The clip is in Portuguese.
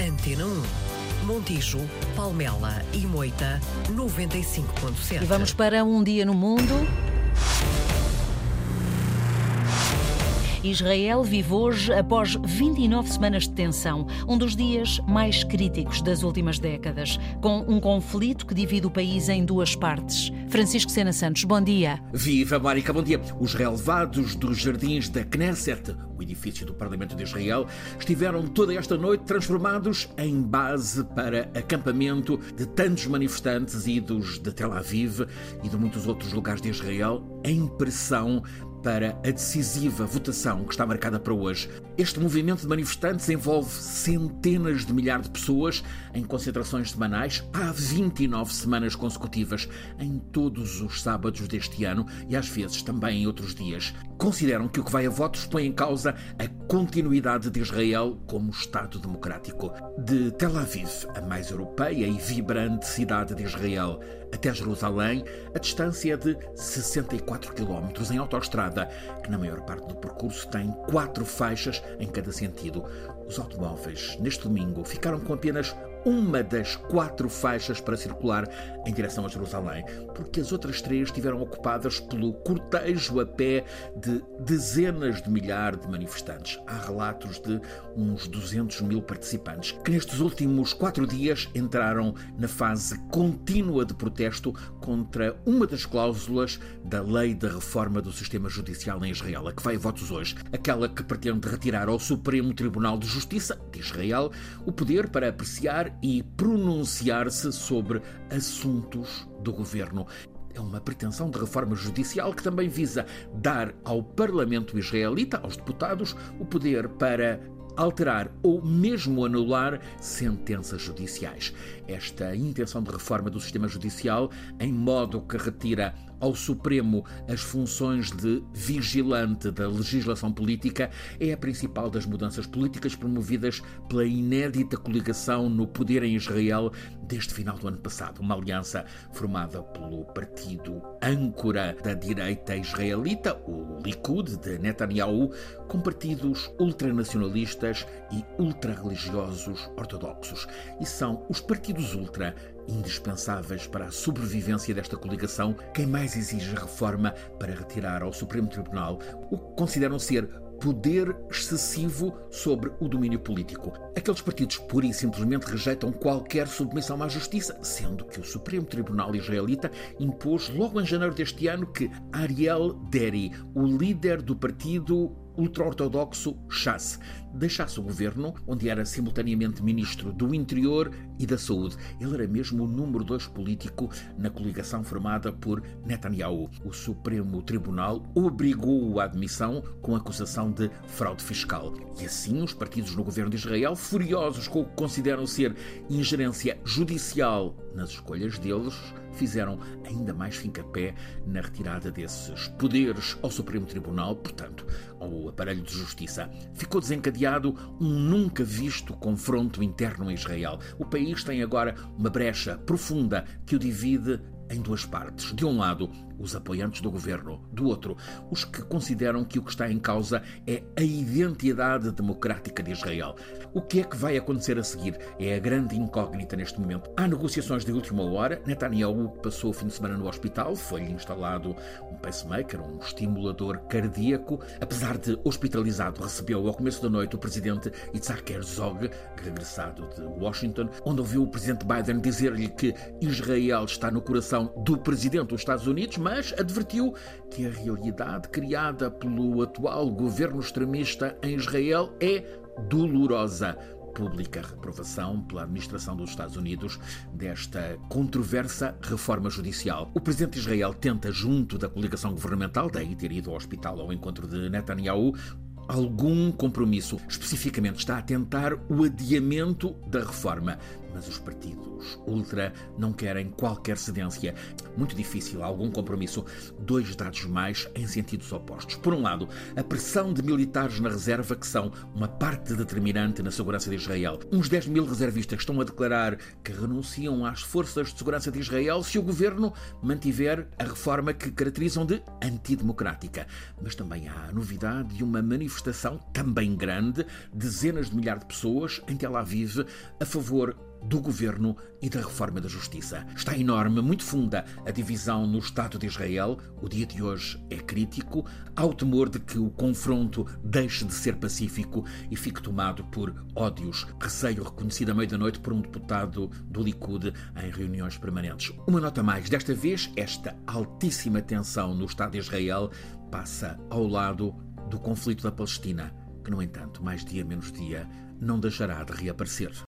Antena 1. Montijo, Palmela e Moita 95.7. E vamos para um dia no mundo. Israel vive hoje após 29 semanas de tensão, um dos dias mais críticos das últimas décadas, com um conflito que divide o país em duas partes. Francisco Sena Santos, bom dia. Viva, Mónica, bom dia. Os relevados dos jardins da Knesset, o edifício do Parlamento de Israel, estiveram toda esta noite transformados em base para acampamento de tantos manifestantes idos de Tel Aviv e de muitos outros lugares de Israel em pressão para a decisiva votação que está marcada para hoje. Este movimento de manifestantes envolve centenas de milhares de pessoas em concentrações semanais há 29 semanas consecutivas, em todos os sábados deste ano e às vezes também em outros dias. Consideram que o que vai a votos põe em causa a continuidade de Israel como Estado democrático. De Tel Aviv, a mais europeia e vibrante cidade de Israel, até Jerusalém, a distância é de 64 km em autoestrada, que na maior parte do percurso tem quatro faixas em cada sentido. Os automóveis, neste domingo, ficaram com apenas uma das quatro faixas para circular em direção a Jerusalém, porque as outras três estiveram ocupadas pelo cortejo a pé de dezenas de milhares de manifestantes. Há relatos de uns 200 mil participantes que nestes últimos quatro dias entraram na fase contínua de protesto contra uma das cláusulas da lei da reforma do sistema judicial em Israel, a que vai a votos hoje, aquela que pretende retirar ao Supremo Tribunal de Justiça de Israel o poder para apreciar e pronunciar-se sobre assuntos do governo. É uma pretensão de reforma judicial que também visa dar ao Parlamento israelita, aos deputados, o poder para alterar ou mesmo anular sentenças judiciais. Esta intenção de reforma do sistema judicial, em modo que retira ao Supremo as funções de vigilante da legislação política, é a principal das mudanças políticas promovidas pela inédita coligação no poder em Israel desde final do ano passado. Uma aliança formada pelo partido âncora da direita israelita, o Likud de Netanyahu, com partidos ultranacionalistas e ultrarreligiosos ortodoxos. E são os partidos ultra indispensáveis para a sobrevivência desta coligação, quem mais exige reforma para retirar ao Supremo Tribunal o que consideram ser poder excessivo sobre o domínio político. Aqueles partidos pura e simplesmente rejeitam qualquer submissão à justiça, sendo que o Supremo Tribunal israelita impôs logo em janeiro deste ano que Ariel Deri, o líder do partido ultra-ortodoxo Chas deixasse o governo, onde era simultaneamente ministro do Interior e da Saúde. Ele era mesmo o número dois político na coligação formada por Netanyahu. O Supremo Tribunal obrigou-o à admissão com acusação de fraude fiscal. E assim, os partidos no governo de Israel, furiosos com o que consideram ser ingerência judicial nas escolhas deles, fizeram ainda mais fincapé na retirada desses poderes ao Supremo Tribunal, portanto, ao aparelho de justiça. Ficou desencadeado um nunca visto confronto interno em Israel. O país tem agora uma brecha profunda que o divide em duas partes. De um lado, os apoiantes do governo, do outro, os que consideram que o que está em causa é a identidade democrática de Israel. O que é que vai acontecer a seguir? É a grande incógnita neste momento. Há negociações de última hora. Netanyahu passou o fim de semana no hospital, foi-lhe instalado um pacemaker, um estimulador cardíaco. Apesar de hospitalizado, recebeu ao começo da noite o presidente Isaac Herzog, regressado de Washington, onde ouviu o presidente Biden dizer-lhe que Israel está no coração do presidente dos Estados Unidos, mas advertiu que a realidade criada pelo atual governo extremista em Israel é dolorosa pública reprovação pela administração dos Estados Unidos desta controversa reforma judicial. O presidente de Israel tenta, junto da coligação governamental, daí ter ido ao hospital ao encontro de Netanyahu, algum compromisso. Especificamente está a tentar o adiamento da reforma. Mas os partidos ultra não querem qualquer cedência. Muito difícil algum compromisso. Dois dados mais em sentidos opostos. Por um lado, a pressão de militares na reserva, que são uma parte determinante na segurança de Israel. Uns 10 mil reservistas estão a declarar que renunciam às forças de segurança de Israel se o governo mantiver a reforma que caracterizam de antidemocrática. Mas também há a novidade de uma manifestação manifestação, também grande, dezenas de milhares de pessoas em Tel Aviv a favor do governo e da reforma da justiça. Está enorme, muito funda a divisão no Estado de Israel. O dia de hoje é crítico. Há o temor de que o confronto deixe de ser pacífico e fique tomado por ódios. Receio reconhecido à meia da noite por um deputado do Likud em reuniões permanentes. Uma nota mais, desta vez, esta altíssima tensão no Estado de Israel passa ao lado do conflito da Palestina, que, no entanto, mais dia menos dia, não deixará de reaparecer.